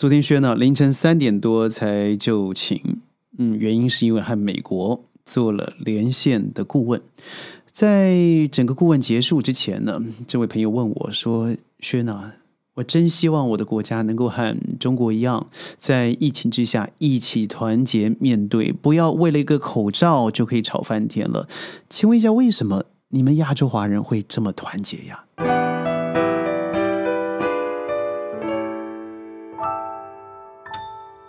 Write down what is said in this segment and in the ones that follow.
昨天轩呢，凌晨三点多才就寝。嗯，原因是因为和美国做了连线的顾问。在整个顾问结束之前呢，这位朋友问我说：“轩啊，我真希望我的国家能够和中国一样，在疫情之下一起团结面对，不要为了一个口罩就可以吵翻天了。请问一下，为什么你们亚洲华人会这么团结呀？”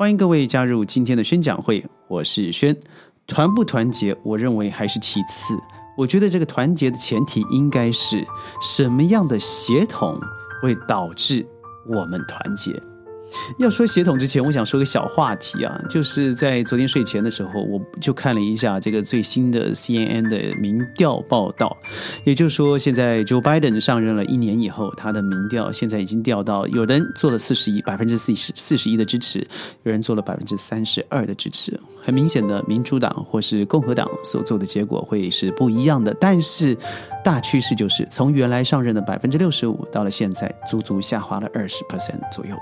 欢迎各位加入今天的宣讲会，我是轩。团不团结，我认为还是其次。我觉得这个团结的前提应该是什么样的协同会导致我们团结。要说协同之前，我想说个小话题啊，就是在昨天睡前的时候，我就看了一下这个最新的 CNN 的民调报道，也就是说，现在 Joe Biden 上任了一年以后，他的民调现在已经掉到，有人做了四十一百分之四十四十一的支持，有人做了百分之三十二的支持，很明显的，民主党或是共和党所做的结果会是不一样的，但是大趋势就是从原来上任的百分之六十五，到了现在足足下滑了二十 percent 左右。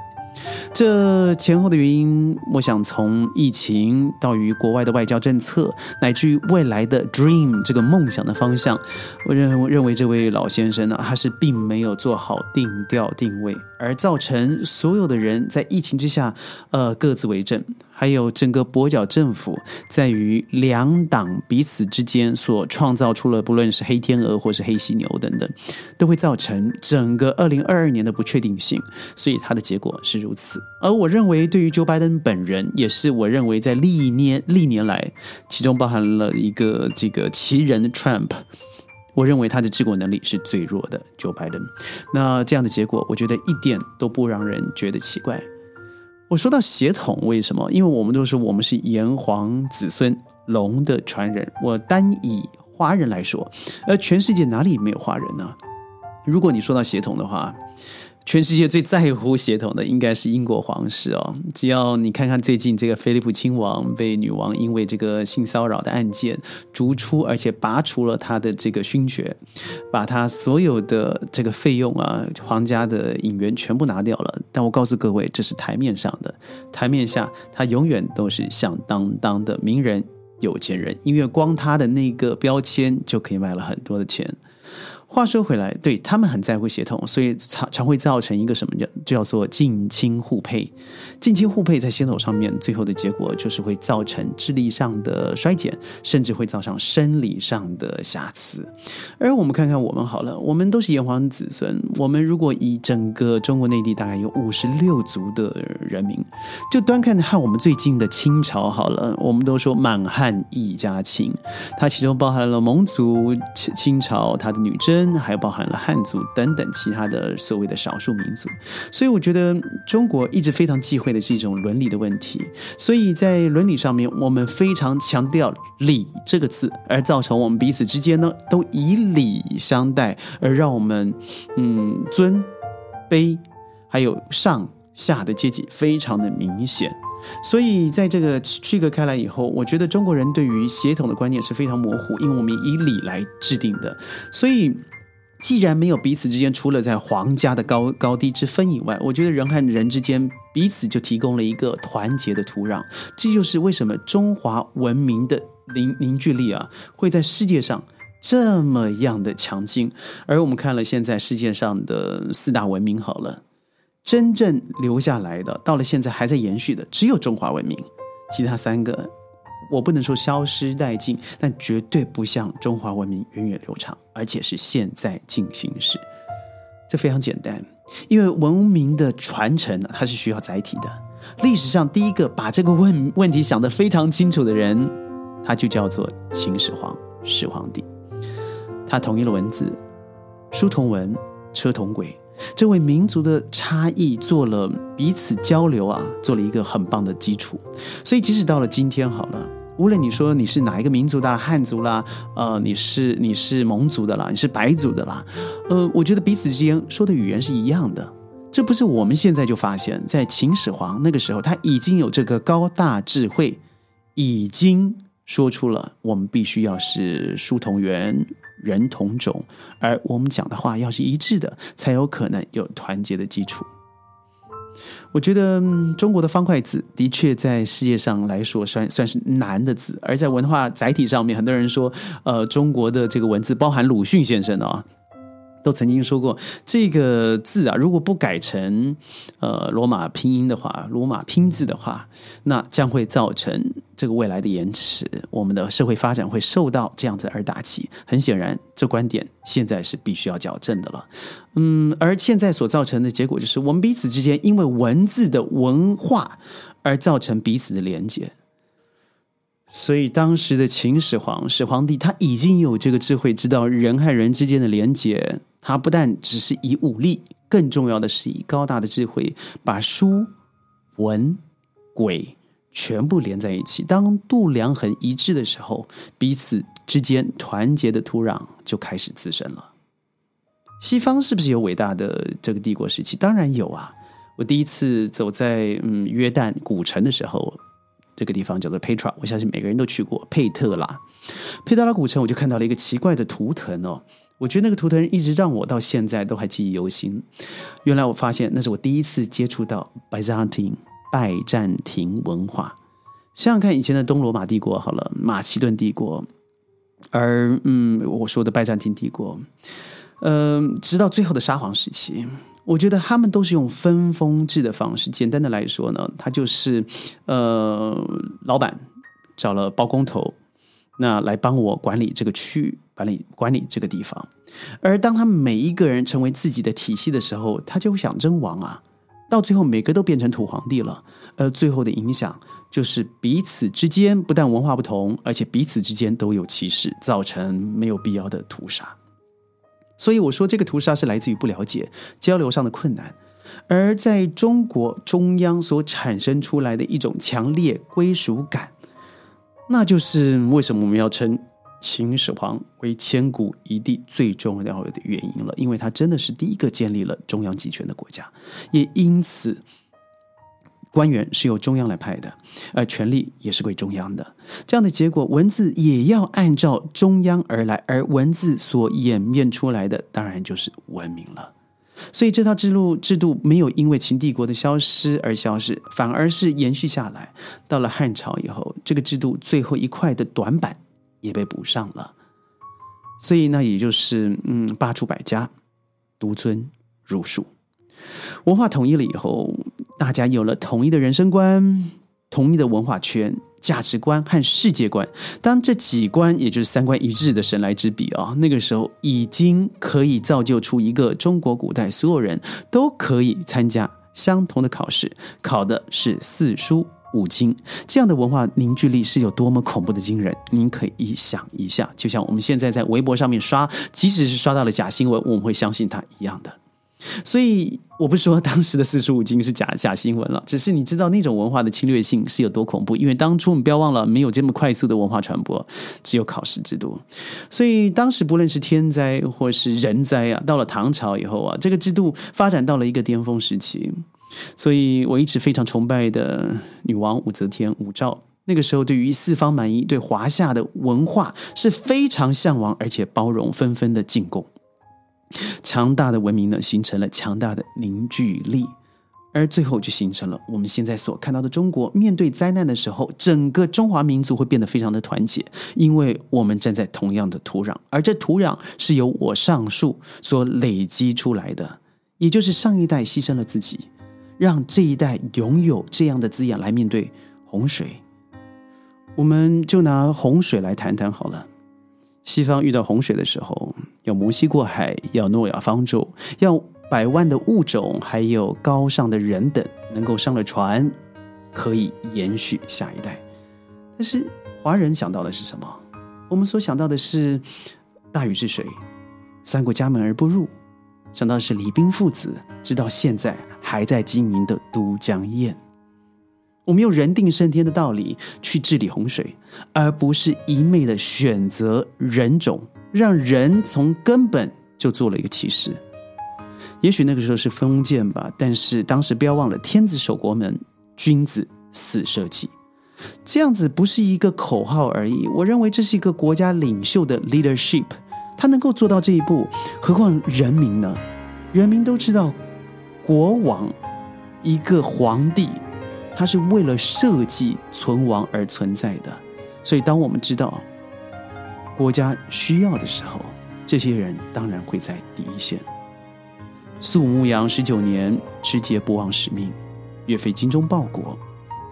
这前后的原因，我想从疫情到于国外的外交政策，乃至于未来的 dream 这个梦想的方向，我认认为这位老先生呢，他是并没有做好定调定位，而造成所有的人在疫情之下，呃，各自为政。还有整个跛脚政府，在于两党彼此之间所创造出了，不论是黑天鹅或是黑犀牛等等，都会造成整个二零二二年的不确定性。所以它的结果是如此。而我认为，对于 Joe Biden 本人，也是我认为在历年历年来，其中包含了一个这个奇人 Trump，我认为他的治国能力是最弱的 Joe Biden。那这样的结果，我觉得一点都不让人觉得奇怪。我说到血统，为什么？因为我们都说我们是炎黄子孙，龙的传人。我单以华人来说，呃全世界哪里没有华人呢？如果你说到血统的话。全世界最在乎血统的应该是英国皇室哦。只要你看看最近这个菲利普亲王被女王因为这个性骚扰的案件逐出，而且拔除了他的这个勋爵，把他所有的这个费用啊，皇家的引援全部拿掉了。但我告诉各位，这是台面上的，台面下他永远都是响当当的名人、有钱人，因为光他的那个标签就可以卖了很多的钱。话说回来，对他们很在乎协同，所以常常会造成一个什么叫叫做近亲互配。近亲互配在协同上面，最后的结果就是会造成智力上的衰减，甚至会造成生理上的瑕疵。而我们看看我们好了，我们都是炎黄子孙。我们如果以整个中国内地大概有五十六族的人民，就端看和我们最近的清朝好了，我们都说满汉一家亲，它其中包含了蒙族、清清朝它的女真。还包含了汉族等等其他的所谓的少数民族，所以我觉得中国一直非常忌讳的是一种伦理的问题，所以在伦理上面，我们非常强调“礼”这个字，而造成我们彼此之间呢都以礼相待，而让我们嗯尊卑还有上下的阶级非常的明显。所以，在这个区隔开来以后，我觉得中国人对于协同的观念是非常模糊，因为我们以礼来制定的。所以，既然没有彼此之间除了在皇家的高高低之分以外，我觉得人和人之间彼此就提供了一个团结的土壤。这就是为什么中华文明的凝凝聚力啊，会在世界上这么样的强劲。而我们看了现在世界上的四大文明，好了。真正留下来的，到了现在还在延续的，只有中华文明。其他三个，我不能说消失殆尽，但绝对不像中华文明源远流长，而且是现在进行时。这非常简单，因为文明的传承它是需要载体的。历史上第一个把这个问问题想得非常清楚的人，他就叫做秦始皇，始皇帝。他统一了文字，书同文，车同轨。这为民族的差异做了彼此交流啊，做了一个很棒的基础。所以，即使到了今天，好了，无论你说你是哪一个民族的汉族啦，呃，你是你是蒙族的啦，你是白族的啦，呃，我觉得彼此之间说的语言是一样的。这不是我们现在就发现，在秦始皇那个时候，他已经有这个高大智慧，已经说出了我们必须要是书同源。人同种，而我们讲的话要是一致的，才有可能有团结的基础。我觉得中国的方块字的确在世界上来说算算是难的字，而在文化载体上面，很多人说，呃，中国的这个文字包含鲁迅先生啊。都曾经说过，这个字啊，如果不改成呃罗马拼音的话，罗马拼字的话，那将会造成这个未来的延迟，我们的社会发展会受到这样子而打击。很显然，这观点现在是必须要矫正的了。嗯，而现在所造成的结果就是，我们彼此之间因为文字的文化而造成彼此的连接。所以，当时的秦始皇始皇帝他已经有这个智慧，知道人和人之间的连接。他不但只是以武力，更重要的是以高大的智慧，把书、文、鬼全部连在一起。当度量衡一致的时候，彼此之间团结的土壤就开始滋生了。西方是不是有伟大的这个帝国时期？当然有啊！我第一次走在嗯约旦古城的时候，这个地方叫做 Petra，我相信每个人都去过佩特拉。佩特拉古城，我就看到了一个奇怪的图腾哦。我觉得那个图腾一直让我到现在都还记忆犹新。原来我发现那是我第一次接触到拜占庭拜占庭文化。想想看，以前的东罗马帝国好了，马其顿帝国，而嗯，我说的拜占庭帝国，嗯，直到最后的沙皇时期，我觉得他们都是用分封制的方式。简单的来说呢，他就是呃，老板找了包工头。那来帮我管理这个区域，管理管理这个地方。而当他每一个人成为自己的体系的时候，他就会想争王啊。到最后，每个都变成土皇帝了。而最后的影响就是彼此之间不但文化不同，而且彼此之间都有歧视，造成没有必要的屠杀。所以我说，这个屠杀是来自于不了解交流上的困难，而在中国中央所产生出来的一种强烈归属感。那就是为什么我们要称秦始皇为千古一帝最重要的原因了，因为他真的是第一个建立了中央集权的国家，也因此官员是由中央来派的，而权力也是归中央的。这样的结果，文字也要按照中央而来，而文字所演变出来的，当然就是文明了。所以这套制度制度没有因为秦帝国的消失而消失，反而是延续下来。到了汉朝以后，这个制度最后一块的短板也被补上了。所以呢也就是嗯，罢黜百家，独尊儒术。文化统一了以后，大家有了统一的人生观，统一的文化圈。价值观和世界观，当这几观也就是三观一致的神来之笔啊，那个时候已经可以造就出一个中国古代所有人都可以参加相同的考试，考的是四书五经，这样的文化凝聚力是有多么恐怖的惊人？您可以想一下，就像我们现在在微博上面刷，即使是刷到了假新闻，我们会相信它一样的。所以我不说当时的四书五经是假假新闻了，只是你知道那种文化的侵略性是有多恐怖。因为当初我们不要忘了，没有这么快速的文化传播，只有考试制度。所以当时不论是天灾或是人灾啊，到了唐朝以后啊，这个制度发展到了一个巅峰时期。所以我一直非常崇拜的女王武则天、武曌，那个时候对于四方蛮夷、对华夏的文化是非常向往，而且包容，纷纷的进贡。强大的文明呢，形成了强大的凝聚力，而最后就形成了我们现在所看到的中国。面对灾难的时候，整个中华民族会变得非常的团结，因为我们站在同样的土壤，而这土壤是由我上述所累积出来的，也就是上一代牺牲了自己，让这一代拥有这样的滋养来面对洪水。我们就拿洪水来谈谈好了。西方遇到洪水的时候，要摩西过海，要诺亚方舟，要百万的物种，还有高尚的人等能够上了船，可以延续下一代。但是华人想到的是什么？我们所想到的是大禹治水，三过家门而不入；想到的是李冰父子，直到现在还在经营的都江堰。我们用人定胜天的道理去治理洪水，而不是一昧的选择人种，让人从根本就做了一个歧视。也许那个时候是封建吧，但是当时不要忘了“天子守国门，君子死社稷”，这样子不是一个口号而已。我认为这是一个国家领袖的 leadership，他能够做到这一步，何况人民呢？人民都知道，国王。一个皇帝，他是为了社稷存亡而存在的。所以，当我们知道国家需要的时候，这些人当然会在第一线。肃武牧羊十九年，持节不忘使命，岳飞精忠报国，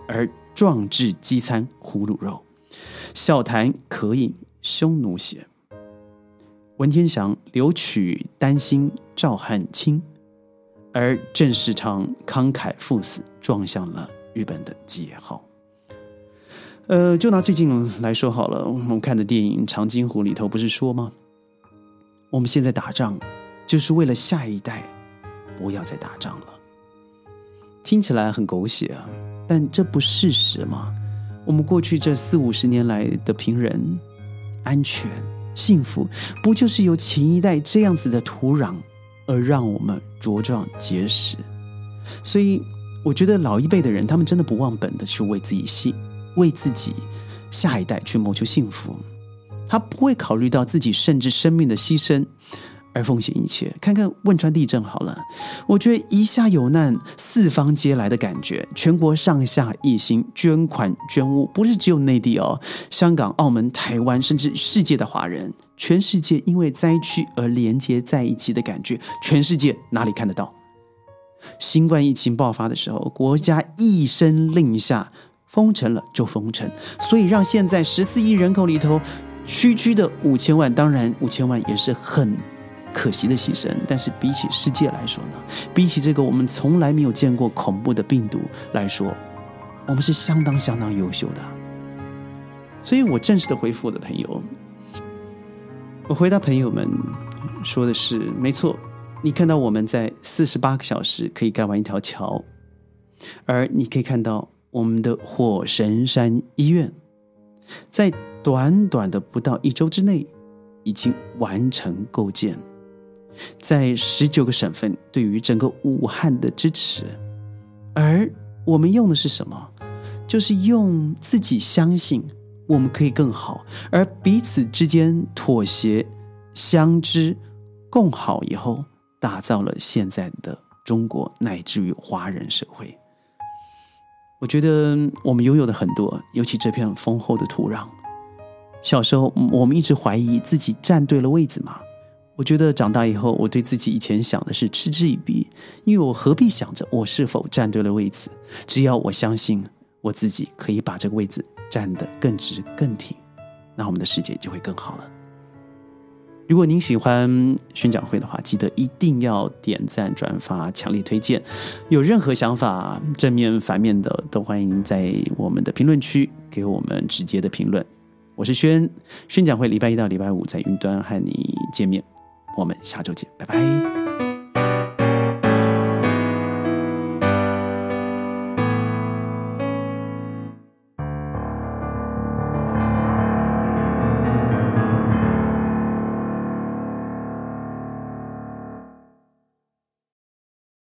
而壮志饥餐胡虏肉，笑谈渴饮匈奴血。文天祥留取丹心照汗青，而郑世昌慷慨赴死，撞向了日本的吉野号。呃，就拿最近来说好了，我们看的电影《长津湖》里头不是说吗？我们现在打仗，就是为了下一代不要再打仗了。听起来很狗血啊，但这不事实吗？我们过去这四五十年来的平人安全幸福，不就是由前一代这样子的土壤而让我们茁壮结实？所以，我觉得老一辈的人，他们真的不忘本的去为自己幸。为自己下一代去谋求幸福，他不会考虑到自己甚至生命的牺牲而奉献一切。看看汶川地震好了，我觉得一下有难四方皆来的感觉，全国上下一心捐款捐物，不是只有内地哦，香港、澳门、台湾，甚至世界的华人，全世界因为灾区而连接在一起的感觉，全世界哪里看得到？新冠疫情爆发的时候，国家一声令下。封城了就封城，所以让现在十四亿人口里头，区区的五千万，当然五千万也是很可惜的牺牲。但是比起世界来说呢，比起这个我们从来没有见过恐怖的病毒来说，我们是相当相当优秀的。所以我正式的回复我的朋友，我回答朋友们说的是：没错，你看到我们在四十八个小时可以盖完一条桥，而你可以看到。我们的火神山医院，在短短的不到一周之内，已经完成构建，在十九个省份对于整个武汉的支持，而我们用的是什么？就是用自己相信我们可以更好，而彼此之间妥协、相知、共好以后，打造了现在的中国，乃至于华人社会。我觉得我们拥有的很多，尤其这片丰厚的土壤。小时候，我们一直怀疑自己站对了位子吗？我觉得长大以后，我对自己以前想的是嗤之以鼻，因为我何必想着我是否站对了位子？只要我相信我自己可以把这个位子站得更直更挺，那我们的世界就会更好了。如果您喜欢宣讲会的话，记得一定要点赞、转发、强力推荐。有任何想法，正面、反面的，都欢迎在我们的评论区给我们直接的评论。我是轩，宣讲会礼拜一到礼拜五在云端和你见面，我们下周见，拜拜。